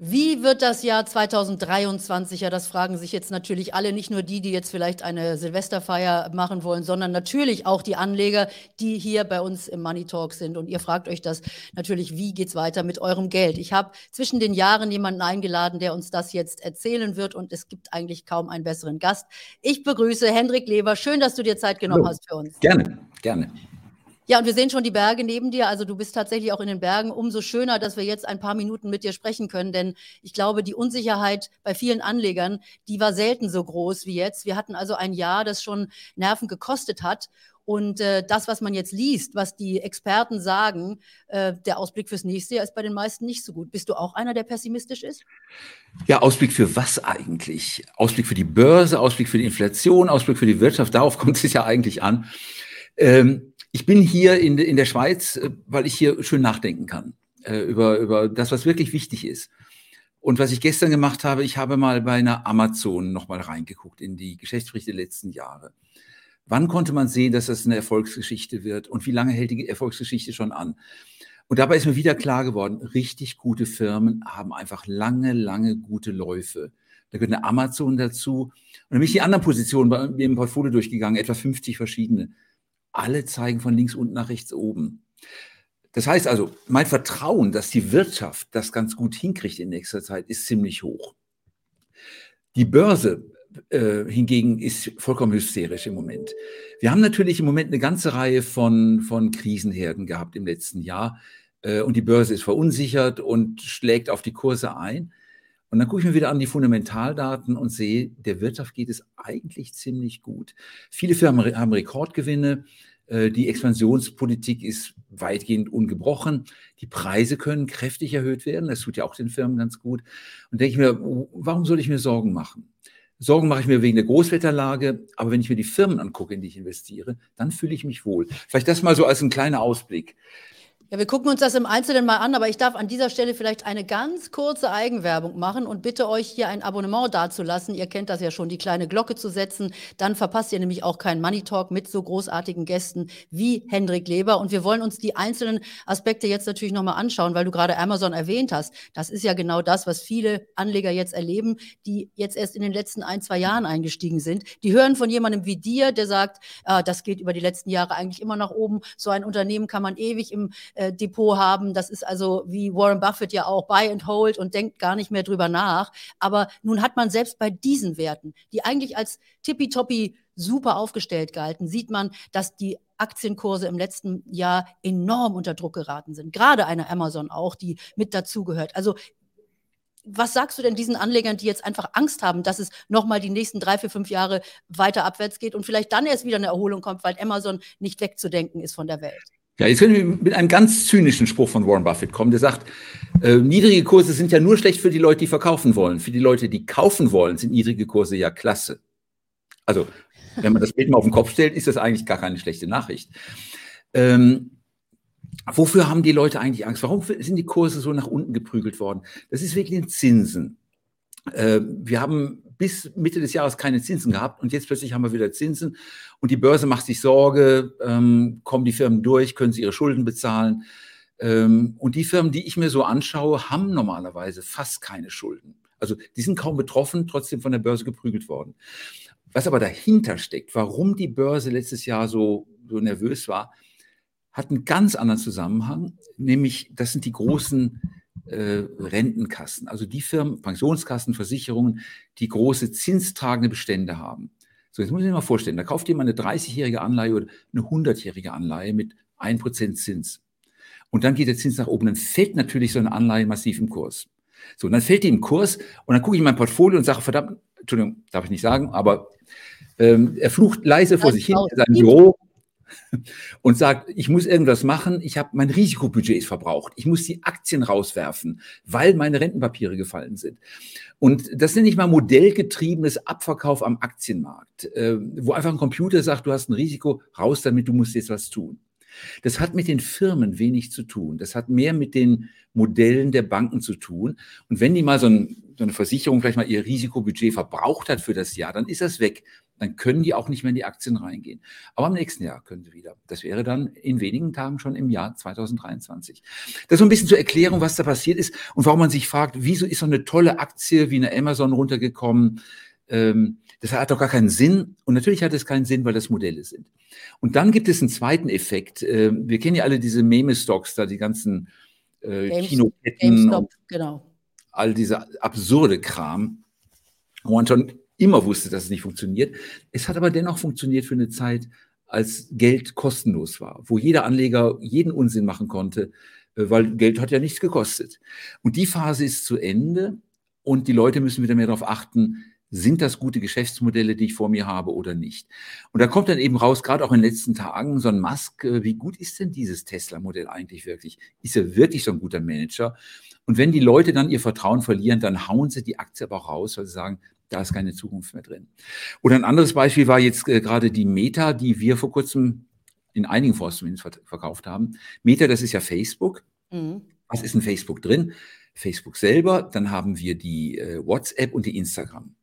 Wie wird das Jahr 2023? Ja, das fragen sich jetzt natürlich alle, nicht nur die, die jetzt vielleicht eine Silvesterfeier machen wollen, sondern natürlich auch die Anleger, die hier bei uns im Money Talk sind. Und ihr fragt euch das natürlich, wie geht's weiter mit eurem Geld? Ich habe zwischen den Jahren jemanden eingeladen, der uns das jetzt erzählen wird und es gibt eigentlich kaum einen besseren Gast. Ich begrüße Hendrik Leber. Schön, dass du dir Zeit genommen Hallo. hast für uns. Gerne, gerne. Ja, und wir sehen schon die Berge neben dir. Also du bist tatsächlich auch in den Bergen. Umso schöner, dass wir jetzt ein paar Minuten mit dir sprechen können. Denn ich glaube, die Unsicherheit bei vielen Anlegern, die war selten so groß wie jetzt. Wir hatten also ein Jahr, das schon Nerven gekostet hat. Und äh, das, was man jetzt liest, was die Experten sagen, äh, der Ausblick fürs nächste Jahr ist bei den meisten nicht so gut. Bist du auch einer, der pessimistisch ist? Ja, Ausblick für was eigentlich? Ausblick für die Börse, Ausblick für die Inflation, Ausblick für die Wirtschaft, darauf kommt es ja eigentlich an. Ähm, ich bin hier in, in der Schweiz, äh, weil ich hier schön nachdenken kann äh, über, über das, was wirklich wichtig ist. Und was ich gestern gemacht habe, ich habe mal bei einer Amazon nochmal reingeguckt in die Geschäftsberichte der letzten Jahre. Wann konnte man sehen, dass das eine Erfolgsgeschichte wird und wie lange hält die Erfolgsgeschichte schon an? Und dabei ist mir wieder klar geworden, richtig gute Firmen haben einfach lange, lange gute Läufe. Da gehört eine Amazon dazu. Und dann bin ich die anderen Positionen bei mir im Portfolio durchgegangen, etwa 50 verschiedene alle zeigen von links unten nach rechts oben. Das heißt also, mein Vertrauen, dass die Wirtschaft das ganz gut hinkriegt in nächster Zeit, ist ziemlich hoch. Die Börse äh, hingegen ist vollkommen hysterisch im Moment. Wir haben natürlich im Moment eine ganze Reihe von, von Krisenherden gehabt im letzten Jahr äh, und die Börse ist verunsichert und schlägt auf die Kurse ein. Und dann gucke ich mir wieder an die Fundamentaldaten und sehe, der Wirtschaft geht es eigentlich ziemlich gut. Viele Firmen haben Rekordgewinne. Äh, die Expansionspolitik ist weitgehend ungebrochen. Die Preise können kräftig erhöht werden. Das tut ja auch den Firmen ganz gut. Und denke ich mir, warum soll ich mir Sorgen machen? Sorgen mache ich mir wegen der Großwetterlage, aber wenn ich mir die Firmen angucke, in die ich investiere, dann fühle ich mich wohl. Vielleicht das mal so als ein kleiner Ausblick. Ja, wir gucken uns das im Einzelnen mal an, aber ich darf an dieser Stelle vielleicht eine ganz kurze Eigenwerbung machen und bitte euch hier ein Abonnement dazulassen. Ihr kennt das ja schon, die kleine Glocke zu setzen. Dann verpasst ihr nämlich auch keinen Money Talk mit so großartigen Gästen wie Hendrik Leber. Und wir wollen uns die einzelnen Aspekte jetzt natürlich nochmal anschauen, weil du gerade Amazon erwähnt hast. Das ist ja genau das, was viele Anleger jetzt erleben, die jetzt erst in den letzten ein, zwei Jahren eingestiegen sind. Die hören von jemandem wie dir, der sagt, ah, das geht über die letzten Jahre eigentlich immer nach oben. So ein Unternehmen kann man ewig im äh, Depot haben. Das ist also wie Warren Buffett ja auch Buy and Hold und denkt gar nicht mehr drüber nach. Aber nun hat man selbst bei diesen Werten, die eigentlich als tippitoppi super aufgestellt galten, sieht man, dass die Aktienkurse im letzten Jahr enorm unter Druck geraten sind. Gerade eine Amazon auch, die mit dazugehört. Also was sagst du denn diesen Anlegern, die jetzt einfach Angst haben, dass es nochmal die nächsten drei, vier, fünf Jahre weiter abwärts geht und vielleicht dann erst wieder eine Erholung kommt, weil Amazon nicht wegzudenken ist von der Welt? Ja, jetzt können wir mit einem ganz zynischen Spruch von Warren Buffett kommen, der sagt, äh, niedrige Kurse sind ja nur schlecht für die Leute, die verkaufen wollen. Für die Leute, die kaufen wollen, sind niedrige Kurse ja klasse. Also, wenn man das Bild mal auf den Kopf stellt, ist das eigentlich gar keine schlechte Nachricht. Ähm, wofür haben die Leute eigentlich Angst? Warum sind die Kurse so nach unten geprügelt worden? Das ist wegen den Zinsen. Äh, wir haben bis Mitte des Jahres keine Zinsen gehabt und jetzt plötzlich haben wir wieder Zinsen und die Börse macht sich Sorge, ähm, kommen die Firmen durch, können sie ihre Schulden bezahlen. Ähm, und die Firmen, die ich mir so anschaue, haben normalerweise fast keine Schulden. Also die sind kaum betroffen, trotzdem von der Börse geprügelt worden. Was aber dahinter steckt, warum die Börse letztes Jahr so, so nervös war, hat einen ganz anderen Zusammenhang, nämlich das sind die großen äh, Rentenkassen, also die Firmen, Pensionskassen, Versicherungen, die große zinstragende Bestände haben. So, jetzt muss ich mir mal vorstellen, da kauft jemand eine 30-jährige Anleihe oder eine 100-jährige Anleihe mit 1% Zins. Und dann geht der Zins nach oben, dann fällt natürlich so eine Anleihe massiv im Kurs. So, und dann fällt die im Kurs und dann gucke ich in mein Portfolio und sage, verdammt, Entschuldigung, darf ich nicht sagen, aber ähm, er flucht leise vor sich hin in seinem Büro und sagt, ich muss irgendwas machen, ich habe mein Risikobudget ist verbraucht, ich muss die Aktien rauswerfen, weil meine Rentenpapiere gefallen sind. Und das nenne ich mal modellgetriebenes Abverkauf am Aktienmarkt, äh, wo einfach ein Computer sagt, du hast ein Risiko, raus damit, du musst jetzt was tun. Das hat mit den Firmen wenig zu tun. Das hat mehr mit den Modellen der Banken zu tun. Und wenn die mal so, ein, so eine Versicherung vielleicht mal ihr Risikobudget verbraucht hat für das Jahr, dann ist das weg. Dann können die auch nicht mehr in die Aktien reingehen. Aber im nächsten Jahr können sie wieder. Das wäre dann in wenigen Tagen schon im Jahr 2023. Das ist so ein bisschen zur Erklärung, was da passiert ist und warum man sich fragt, wieso ist so eine tolle Aktie wie eine Amazon runtergekommen? Ähm, das hat doch gar keinen Sinn. Und natürlich hat es keinen Sinn, weil das Modelle sind. Und dann gibt es einen zweiten Effekt. Ähm, wir kennen ja alle diese Meme-Stocks, da die ganzen äh, Games, Kinoketten. GameStop, genau. All dieser absurde Kram, wo man schon immer wusste, dass es nicht funktioniert. Es hat aber dennoch funktioniert für eine Zeit, als Geld kostenlos war, wo jeder Anleger jeden Unsinn machen konnte, äh, weil Geld hat ja nichts gekostet. Und die Phase ist zu Ende und die Leute müssen wieder mehr darauf achten, sind das gute Geschäftsmodelle, die ich vor mir habe oder nicht? Und da kommt dann eben raus, gerade auch in den letzten Tagen, so ein Musk, äh, wie gut ist denn dieses Tesla-Modell eigentlich wirklich? Ist er wirklich so ein guter Manager? Und wenn die Leute dann ihr Vertrauen verlieren, dann hauen sie die Aktie aber auch raus, weil sie sagen, da ist keine Zukunft mehr drin. Oder ein anderes Beispiel war jetzt äh, gerade die Meta, die wir vor kurzem in einigen Fonds zumindest verkauft haben. Meta, das ist ja Facebook. Mhm. Was ist in Facebook drin? Facebook selber, dann haben wir die äh, WhatsApp und die Instagram.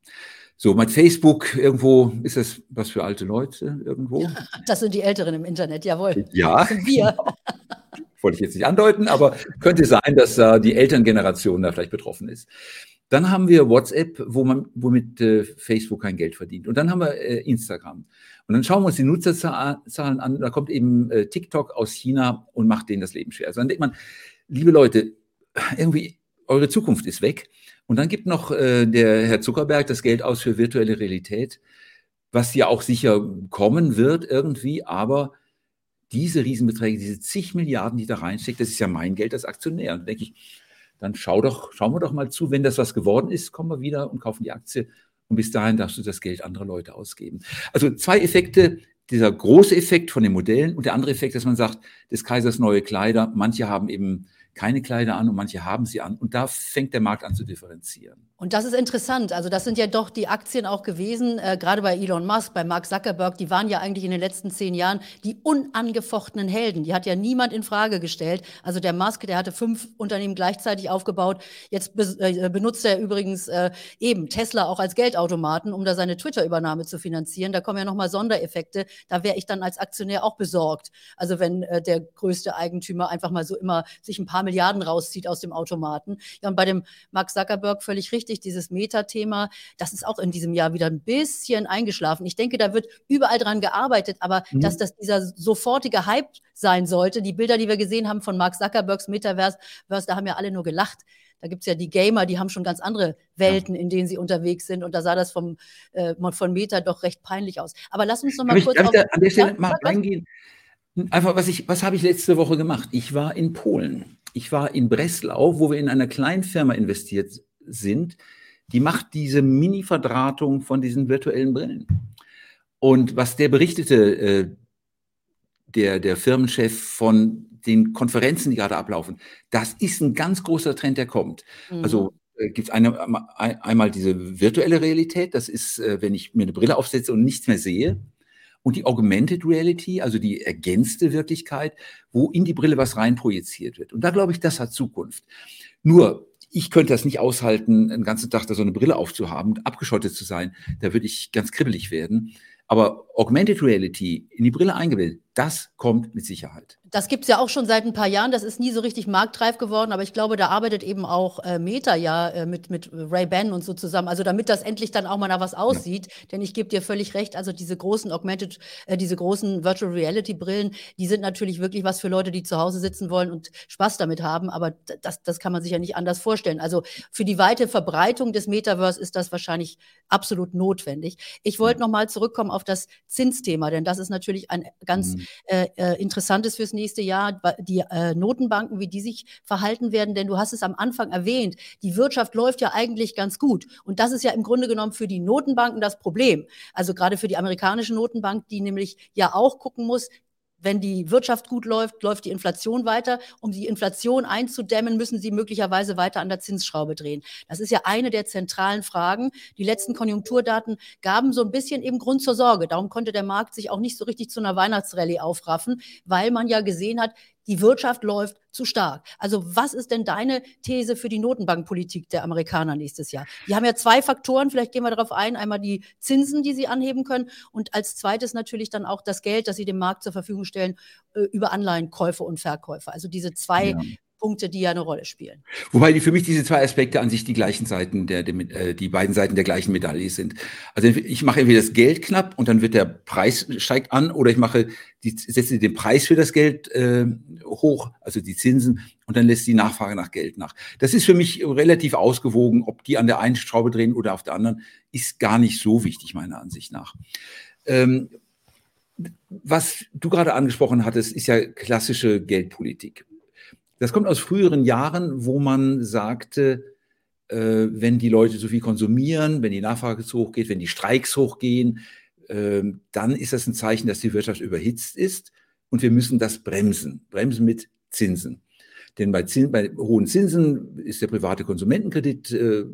So, mit Facebook irgendwo ist das was für alte Leute irgendwo. Ja, das sind die Älteren im Internet, jawohl. Ja. Das sind wir. Genau. Wollte ich jetzt nicht andeuten, aber könnte sein, dass äh, die Elterngeneration da vielleicht betroffen ist. Dann haben wir WhatsApp, wo man, womit äh, Facebook kein Geld verdient. Und dann haben wir äh, Instagram. Und dann schauen wir uns die Nutzerzahlen an. Da kommt eben äh, TikTok aus China und macht denen das Leben schwer. Also dann denkt man, liebe Leute, irgendwie eure Zukunft ist weg. Und dann gibt noch äh, der Herr Zuckerberg das Geld aus für virtuelle Realität, was ja auch sicher kommen wird irgendwie, aber diese Riesenbeträge, diese zig Milliarden, die da reinsteckt, das ist ja mein Geld als Aktionär. Und denke ich, dann schau doch, schauen wir doch mal zu, wenn das was geworden ist, kommen wir wieder und kaufen die Aktie. Und bis dahin darfst du das Geld andere Leute ausgeben. Also zwei Effekte, dieser große Effekt von den Modellen und der andere Effekt, dass man sagt, des Kaisers neue Kleider. Manche haben eben keine Kleider an und manche haben sie an. Und da fängt der Markt an zu differenzieren. Und das ist interessant. Also das sind ja doch die Aktien auch gewesen, äh, gerade bei Elon Musk, bei Mark Zuckerberg, die waren ja eigentlich in den letzten zehn Jahren die unangefochtenen Helden. Die hat ja niemand in Frage gestellt. Also der Musk, der hatte fünf Unternehmen gleichzeitig aufgebaut. Jetzt be äh, benutzt er übrigens äh, eben Tesla auch als Geldautomaten, um da seine Twitter-Übernahme zu finanzieren. Da kommen ja nochmal Sondereffekte. Da wäre ich dann als Aktionär auch besorgt. Also wenn äh, der größte Eigentümer einfach mal so immer sich ein paar Milliarden rauszieht aus dem Automaten. Ja, und bei dem Mark Zuckerberg völlig richtig dieses Metathema, das ist auch in diesem Jahr wieder ein bisschen eingeschlafen. Ich denke, da wird überall dran gearbeitet, aber mhm. dass das dieser sofortige Hype sein sollte, die Bilder, die wir gesehen haben von Mark Zuckerbergs Metaverse, da haben ja alle nur gelacht. Da gibt es ja die Gamer, die haben schon ganz andere Welten, in denen sie unterwegs sind. Und da sah das vom, äh, von Meta doch recht peinlich aus. Aber lass uns noch mal ich, kurz. Darf auf, ich an der Stelle ja, mal reingehen? Einfach, was ich, was habe ich letzte Woche gemacht? Ich war in Polen. Ich war in Breslau, wo wir in einer kleinen Firma investiert sind, die macht diese Mini-Verdrahtung von diesen virtuellen Brillen. Und was der berichtete, äh, der, der Firmenchef von den Konferenzen, die gerade ablaufen, das ist ein ganz großer Trend, der kommt. Mhm. Also äh, gibt es eine, einmal diese virtuelle Realität, das ist, äh, wenn ich mir eine Brille aufsetze und nichts mehr sehe. Und die Augmented Reality, also die ergänzte Wirklichkeit, wo in die Brille was reinprojiziert wird. Und da glaube ich, das hat Zukunft. Nur, ich könnte das nicht aushalten, einen ganzen Tag da so eine Brille aufzuhaben, abgeschottet zu sein. Da würde ich ganz kribbelig werden. Aber Augmented Reality in die Brille eingebildet, das kommt mit Sicherheit. Das gibt es ja auch schon seit ein paar Jahren. Das ist nie so richtig marktreif geworden, aber ich glaube, da arbeitet eben auch äh, Meta ja äh, mit, mit Ray-Ban und so zusammen. Also damit das endlich dann auch mal nach was aussieht. Ja. Denn ich gebe dir völlig recht, also diese großen Augmented, äh, diese großen Virtual Reality-Brillen, die sind natürlich wirklich was für Leute, die zu Hause sitzen wollen und Spaß damit haben. Aber das, das kann man sich ja nicht anders vorstellen. Also für die weite Verbreitung des Metaverse ist das wahrscheinlich absolut notwendig. Ich wollte mhm. noch mal zurückkommen auf das Zinsthema, denn das ist natürlich ein ganz mhm. Äh, äh interessantes fürs nächste nächste Jahr, die äh, Notenbanken, wie die sich verhalten werden. Denn du hast es am Anfang erwähnt, die Wirtschaft läuft ja eigentlich ganz gut. Und das ist ja im Grunde genommen für die Notenbanken das Problem. Also gerade für die amerikanische Notenbank, die nämlich ja auch gucken muss, wenn die Wirtschaft gut läuft, läuft die Inflation weiter. Um die Inflation einzudämmen, müssen sie möglicherweise weiter an der Zinsschraube drehen. Das ist ja eine der zentralen Fragen. Die letzten Konjunkturdaten gaben so ein bisschen eben Grund zur Sorge. Darum konnte der Markt sich auch nicht so richtig zu einer Weihnachtsrallye aufraffen, weil man ja gesehen hat, die Wirtschaft läuft zu stark. Also was ist denn deine These für die Notenbankpolitik der Amerikaner nächstes Jahr? Die haben ja zwei Faktoren, vielleicht gehen wir darauf ein. Einmal die Zinsen, die sie anheben können und als zweites natürlich dann auch das Geld, das sie dem Markt zur Verfügung stellen äh, über Anleihenkäufe und Verkäufe. Also diese zwei ja. Punkte, die ja eine Rolle spielen. Wobei für mich diese zwei Aspekte an sich die gleichen Seiten der, der äh, die beiden Seiten der gleichen Medaille sind. Also ich mache entweder das Geld knapp und dann wird der Preis steigt an, oder ich mache die setze den Preis für das Geld äh, hoch, also die Zinsen, und dann lässt die Nachfrage nach Geld nach. Das ist für mich relativ ausgewogen, ob die an der einen Schraube drehen oder auf der anderen, ist gar nicht so wichtig meiner Ansicht nach. Ähm, was du gerade angesprochen hattest, ist ja klassische Geldpolitik. Das kommt aus früheren Jahren, wo man sagte, äh, wenn die Leute so viel konsumieren, wenn die Nachfrage zu hoch geht, wenn die Streiks hochgehen, äh, dann ist das ein Zeichen, dass die Wirtschaft überhitzt ist und wir müssen das bremsen. Bremsen mit Zinsen. Denn bei, Zins, bei hohen Zinsen ist der private Konsumentenkredit äh,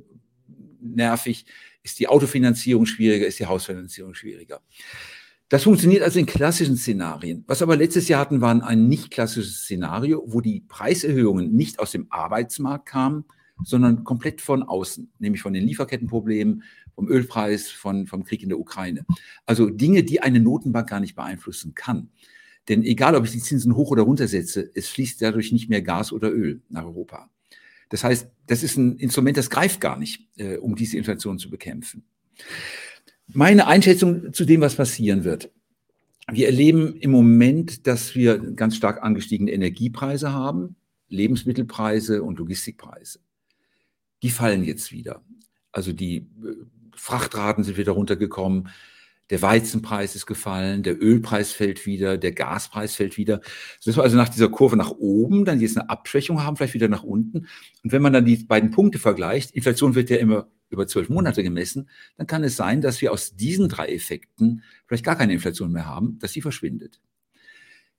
nervig, ist die Autofinanzierung schwieriger, ist die Hausfinanzierung schwieriger. Das funktioniert also in klassischen Szenarien. Was aber letztes Jahr hatten, war ein nicht klassisches Szenario, wo die Preiserhöhungen nicht aus dem Arbeitsmarkt kamen, sondern komplett von außen, nämlich von den Lieferkettenproblemen, vom Ölpreis, von, vom Krieg in der Ukraine. Also Dinge, die eine Notenbank gar nicht beeinflussen kann. Denn egal, ob ich die Zinsen hoch oder runter setze, es fließt dadurch nicht mehr Gas oder Öl nach Europa. Das heißt, das ist ein Instrument, das greift gar nicht, äh, um diese Inflation zu bekämpfen. Meine Einschätzung zu dem, was passieren wird. Wir erleben im Moment, dass wir ganz stark angestiegene Energiepreise haben, Lebensmittelpreise und Logistikpreise. Die fallen jetzt wieder. Also die äh, Frachtraten sind wieder runtergekommen, der Weizenpreis ist gefallen, der Ölpreis fällt wieder, der Gaspreis fällt wieder. Dass wir also nach dieser Kurve nach oben dann jetzt eine Abschwächung haben, vielleicht wieder nach unten. Und wenn man dann die beiden Punkte vergleicht, Inflation wird ja immer über zwölf Monate gemessen, dann kann es sein, dass wir aus diesen drei Effekten vielleicht gar keine Inflation mehr haben, dass sie verschwindet.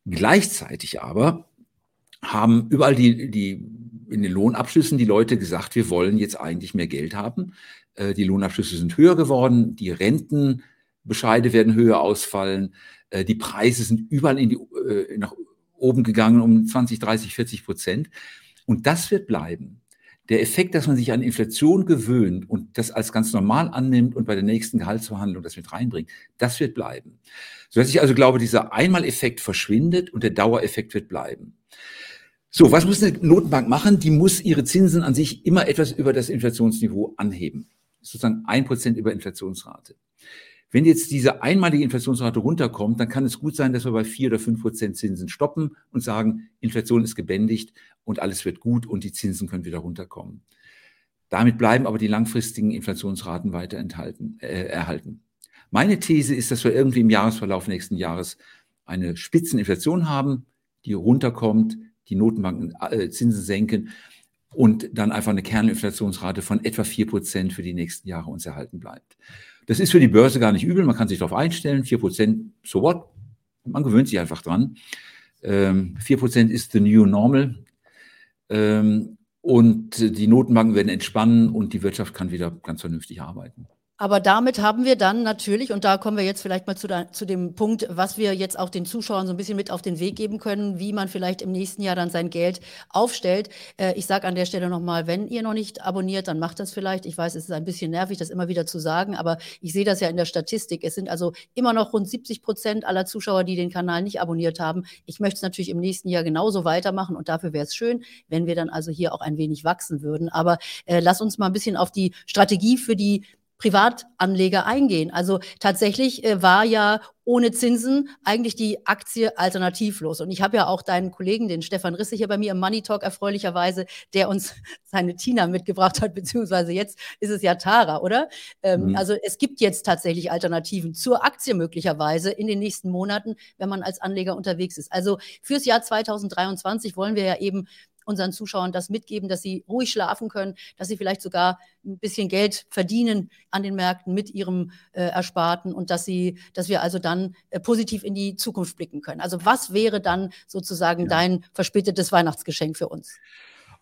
Gleichzeitig aber haben überall die, die in den Lohnabschlüssen die Leute gesagt, wir wollen jetzt eigentlich mehr Geld haben. Äh, die Lohnabschlüsse sind höher geworden, die Rentenbescheide werden höher ausfallen, äh, die Preise sind überall in die, äh, nach oben gegangen um 20, 30, 40 Prozent. Und das wird bleiben der Effekt, dass man sich an Inflation gewöhnt und das als ganz normal annimmt und bei der nächsten Gehaltsverhandlung das mit reinbringt, das wird bleiben. Sodass ich also glaube, dieser Einmaleffekt verschwindet und der Dauereffekt wird bleiben. So, was muss eine Notenbank machen? Die muss ihre Zinsen an sich immer etwas über das Inflationsniveau anheben. Sozusagen ein Prozent über Inflationsrate. Wenn jetzt diese einmalige Inflationsrate runterkommt, dann kann es gut sein, dass wir bei vier oder fünf Prozent Zinsen stoppen und sagen, Inflation ist gebändigt und alles wird gut und die Zinsen können wieder runterkommen. Damit bleiben aber die langfristigen Inflationsraten weiter enthalten, äh, erhalten. Meine These ist, dass wir irgendwie im Jahresverlauf nächsten Jahres eine Spitzeninflation haben, die runterkommt, die Notenbanken äh, Zinsen senken und dann einfach eine Kerninflationsrate von etwa vier Prozent für die nächsten Jahre uns erhalten bleibt. Das ist für die Börse gar nicht übel, man kann sich darauf einstellen, 4%, so what? Man gewöhnt sich einfach dran. Ähm, 4% ist the new normal. Ähm, und die Notenbanken werden entspannen und die Wirtschaft kann wieder ganz vernünftig arbeiten. Aber damit haben wir dann natürlich, und da kommen wir jetzt vielleicht mal zu, da, zu, dem Punkt, was wir jetzt auch den Zuschauern so ein bisschen mit auf den Weg geben können, wie man vielleicht im nächsten Jahr dann sein Geld aufstellt. Äh, ich sage an der Stelle nochmal, wenn ihr noch nicht abonniert, dann macht das vielleicht. Ich weiß, es ist ein bisschen nervig, das immer wieder zu sagen, aber ich sehe das ja in der Statistik. Es sind also immer noch rund 70 Prozent aller Zuschauer, die den Kanal nicht abonniert haben. Ich möchte es natürlich im nächsten Jahr genauso weitermachen und dafür wäre es schön, wenn wir dann also hier auch ein wenig wachsen würden. Aber äh, lass uns mal ein bisschen auf die Strategie für die Privatanleger eingehen. Also tatsächlich äh, war ja ohne Zinsen eigentlich die Aktie alternativlos. Und ich habe ja auch deinen Kollegen, den Stefan Risse hier bei mir im Money Talk erfreulicherweise, der uns seine Tina mitgebracht hat, beziehungsweise jetzt ist es ja Tara, oder? Ähm, mhm. Also es gibt jetzt tatsächlich Alternativen zur Aktie möglicherweise in den nächsten Monaten, wenn man als Anleger unterwegs ist. Also fürs Jahr 2023 wollen wir ja eben unseren Zuschauern das mitgeben, dass sie ruhig schlafen können, dass sie vielleicht sogar ein bisschen Geld verdienen an den Märkten mit ihrem äh, Ersparten und dass sie, dass wir also dann äh, positiv in die Zukunft blicken können. Also was wäre dann sozusagen ja. dein verspätetes Weihnachtsgeschenk für uns?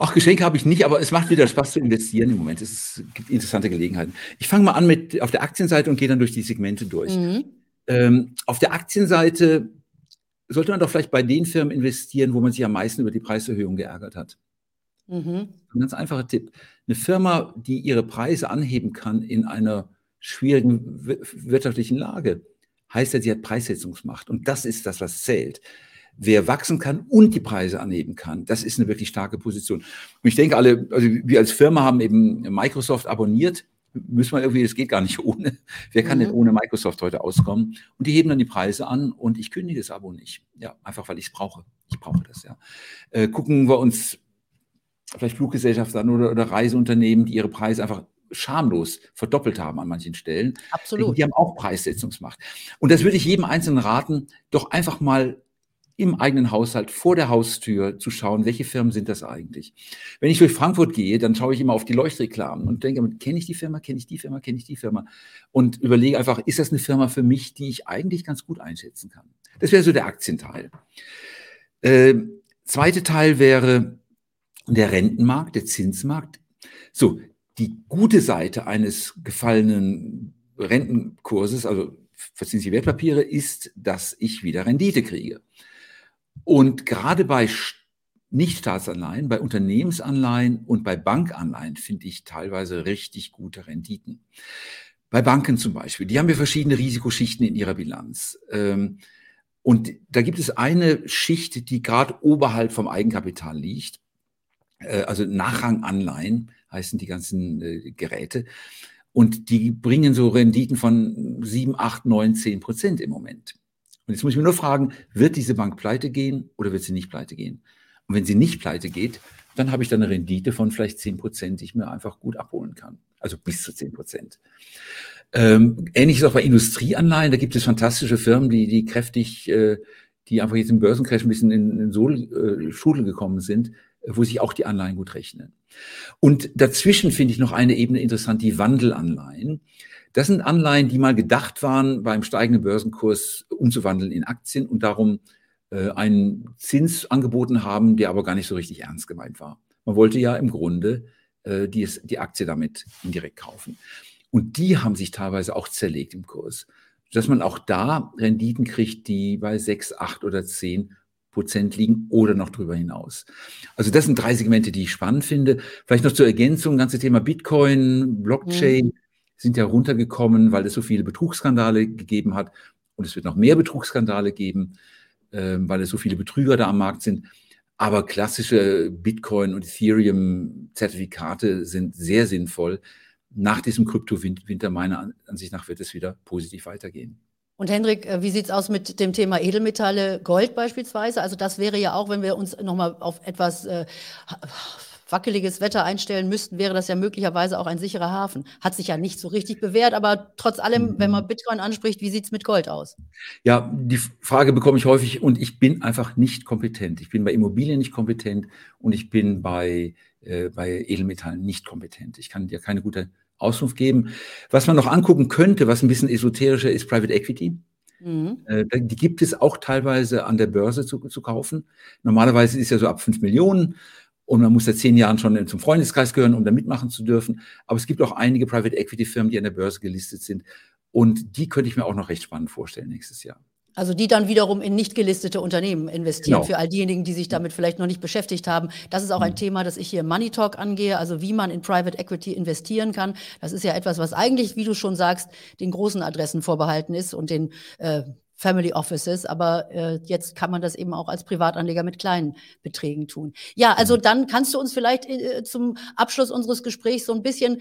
Ach, Geschenke habe ich nicht, aber es macht wieder Spaß zu investieren im Moment. Es gibt interessante Gelegenheiten. Ich fange mal an mit auf der Aktienseite und gehe dann durch die Segmente durch. Mhm. Ähm, auf der Aktienseite sollte man doch vielleicht bei den Firmen investieren, wo man sich am meisten über die Preiserhöhung geärgert hat. Mhm. Ein ganz einfacher Tipp. Eine Firma, die ihre Preise anheben kann in einer schwierigen wirtschaftlichen Lage, heißt ja, sie hat Preissetzungsmacht. Und das ist das, was zählt wer wachsen kann und die Preise anheben kann, das ist eine wirklich starke Position. Und ich denke, alle, also wir als Firma haben eben Microsoft abonniert. Müssen wir irgendwie, das geht gar nicht ohne. Wer kann mhm. denn ohne Microsoft heute auskommen? Und die heben dann die Preise an und ich kündige das Abo nicht. Ja, einfach weil ich es brauche. Ich brauche das, ja. Äh, gucken wir uns vielleicht Fluggesellschaften an oder, oder Reiseunternehmen, die ihre Preise einfach schamlos verdoppelt haben an manchen Stellen. Absolut. Die haben auch Preissetzungsmacht. Und das würde ich jedem Einzelnen raten, doch einfach mal im eigenen Haushalt vor der Haustür zu schauen, welche Firmen sind das eigentlich. Wenn ich durch Frankfurt gehe, dann schaue ich immer auf die Leuchtreklamen und denke, kenne ich die Firma, kenne ich die Firma, kenne ich die Firma und überlege einfach, ist das eine Firma für mich, die ich eigentlich ganz gut einschätzen kann. Das wäre so der Aktienteil. Äh, zweite Teil wäre der Rentenmarkt, der Zinsmarkt. So, die gute Seite eines gefallenen Rentenkurses, also verzinsliche Wertpapiere, ist, dass ich wieder Rendite kriege. Und gerade bei Nichtstaatsanleihen, bei Unternehmensanleihen und bei Bankanleihen finde ich teilweise richtig gute Renditen. Bei Banken zum Beispiel, die haben ja verschiedene Risikoschichten in ihrer Bilanz. Ähm, und da gibt es eine Schicht, die gerade oberhalb vom Eigenkapital liegt. Äh, also Nachranganleihen heißen die ganzen äh, Geräte. Und die bringen so Renditen von 7, 8, 9, 10 Prozent im Moment. Und jetzt muss ich mir nur fragen, wird diese Bank pleite gehen oder wird sie nicht pleite gehen? Und wenn sie nicht pleite geht, dann habe ich dann eine Rendite von vielleicht 10 Prozent, die ich mir einfach gut abholen kann. Also bis zu 10 Prozent. Ähm, ähnliches auch bei Industrieanleihen. Da gibt es fantastische Firmen, die, die kräftig, äh, die einfach jetzt im Börsencrash ein bisschen in, in Sol, äh, Schudel gekommen sind, wo sich auch die Anleihen gut rechnen. Und dazwischen finde ich noch eine Ebene interessant, die Wandelanleihen. Das sind Anleihen, die mal gedacht waren, beim steigenden Börsenkurs umzuwandeln in Aktien und darum äh, einen Zins angeboten haben, der aber gar nicht so richtig ernst gemeint war. Man wollte ja im Grunde äh, die, die Aktie damit indirekt kaufen. Und die haben sich teilweise auch zerlegt im Kurs, dass man auch da Renditen kriegt, die bei 6, 8 oder 10 Prozent liegen oder noch drüber hinaus. Also das sind drei Segmente, die ich spannend finde. Vielleicht noch zur Ergänzung, ganze Thema Bitcoin, Blockchain. Mhm sind ja runtergekommen, weil es so viele Betrugsskandale gegeben hat. Und es wird noch mehr Betrugsskandale geben, äh, weil es so viele Betrüger da am Markt sind. Aber klassische Bitcoin- und Ethereum-Zertifikate sind sehr sinnvoll. Nach diesem Kryptowinter, meiner Ansicht nach, wird es wieder positiv weitergehen. Und Hendrik, äh, wie sieht es aus mit dem Thema Edelmetalle, Gold beispielsweise? Also das wäre ja auch, wenn wir uns nochmal auf etwas äh, wackeliges Wetter einstellen müssten, wäre das ja möglicherweise auch ein sicherer Hafen. Hat sich ja nicht so richtig bewährt, aber trotz allem, wenn man mhm. Bitcoin anspricht, wie sieht es mit Gold aus? Ja, die Frage bekomme ich häufig und ich bin einfach nicht kompetent. Ich bin bei Immobilien nicht kompetent und ich bin bei, äh, bei Edelmetallen nicht kompetent. Ich kann dir keine gute Auskunft geben. Was man noch angucken könnte, was ein bisschen esoterischer ist, Private Equity. Mhm. Äh, die gibt es auch teilweise an der Börse zu, zu kaufen. Normalerweise ist ja so ab 5 Millionen und man muss seit zehn Jahren schon zum Freundeskreis gehören, um da mitmachen zu dürfen. Aber es gibt auch einige Private Equity Firmen, die an der Börse gelistet sind. Und die könnte ich mir auch noch recht spannend vorstellen nächstes Jahr. Also die dann wiederum in nicht gelistete Unternehmen investieren. Genau. Für all diejenigen, die sich damit vielleicht noch nicht beschäftigt haben. Das ist auch ein mhm. Thema, das ich hier im Money Talk angehe, also wie man in Private Equity investieren kann. Das ist ja etwas, was eigentlich, wie du schon sagst, den großen Adressen vorbehalten ist und den äh, Family Offices, aber äh, jetzt kann man das eben auch als Privatanleger mit kleinen Beträgen tun. Ja, also mhm. dann kannst du uns vielleicht äh, zum Abschluss unseres Gesprächs so ein bisschen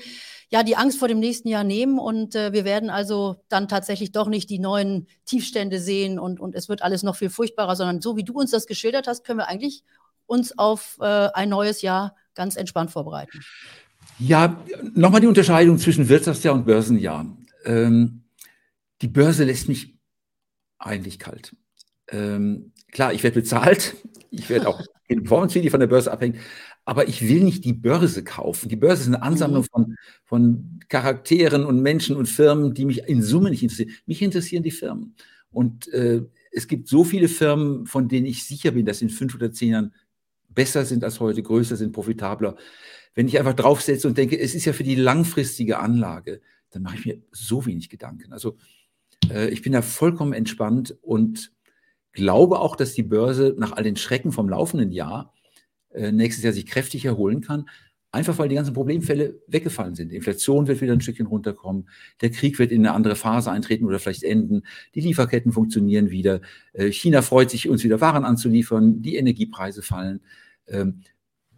ja die Angst vor dem nächsten Jahr nehmen und äh, wir werden also dann tatsächlich doch nicht die neuen Tiefstände sehen und und es wird alles noch viel furchtbarer, sondern so wie du uns das geschildert hast, können wir eigentlich uns auf äh, ein neues Jahr ganz entspannt vorbereiten. Ja, nochmal die Unterscheidung zwischen Wirtschaftsjahr und Börsenjahr. Ähm, die Börse lässt mich eigentlich kalt. Ähm, klar, ich werde bezahlt, ich werde auch in Performance die von der Börse abhängen. Aber ich will nicht die Börse kaufen. Die Börse ist eine Ansammlung mhm. von, von Charakteren und Menschen und Firmen, die mich in Summe nicht interessieren. Mich interessieren die Firmen. Und äh, es gibt so viele Firmen, von denen ich sicher bin, dass in fünf oder zehn Jahren besser sind als heute, größer sind, profitabler. Wenn ich einfach draufsetze und denke, es ist ja für die langfristige Anlage, dann mache ich mir so wenig Gedanken. Also äh, ich bin da vollkommen entspannt und glaube auch, dass die Börse nach all den Schrecken vom laufenden Jahr äh, nächstes Jahr sich kräftig erholen kann. Einfach weil die ganzen Problemfälle weggefallen sind. Die Inflation wird wieder ein Stückchen runterkommen. Der Krieg wird in eine andere Phase eintreten oder vielleicht enden. Die Lieferketten funktionieren wieder. Äh, China freut sich, uns wieder Waren anzuliefern. Die Energiepreise fallen. Ähm,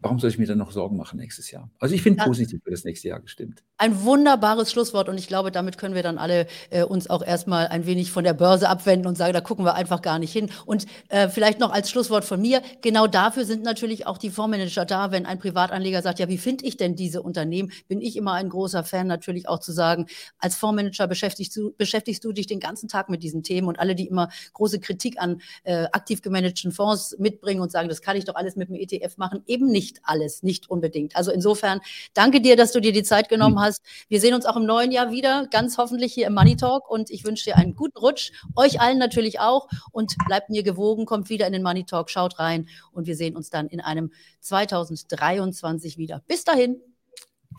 warum soll ich mir dann noch Sorgen machen nächstes Jahr? Also ich bin ja. positiv für das nächste Jahr gestimmt. Ein wunderbares Schlusswort und ich glaube, damit können wir dann alle äh, uns auch erstmal ein wenig von der Börse abwenden und sagen, da gucken wir einfach gar nicht hin. Und äh, vielleicht noch als Schlusswort von mir, genau dafür sind natürlich auch die Fondsmanager da, wenn ein Privatanleger sagt, ja, wie finde ich denn diese Unternehmen? Bin ich immer ein großer Fan natürlich auch zu sagen, als Fondsmanager beschäftigst du, beschäftigst du dich den ganzen Tag mit diesen Themen und alle, die immer große Kritik an äh, aktiv gemanagten Fonds mitbringen und sagen, das kann ich doch alles mit dem ETF machen, eben nicht alles, nicht unbedingt. Also insofern danke dir, dass du dir die Zeit genommen mhm. Hast. Wir sehen uns auch im neuen Jahr wieder, ganz hoffentlich hier im Money Talk und ich wünsche dir einen guten Rutsch, euch allen natürlich auch und bleibt mir gewogen, kommt wieder in den Money Talk, schaut rein und wir sehen uns dann in einem 2023 wieder. Bis dahin.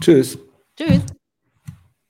Tschüss. Tschüss.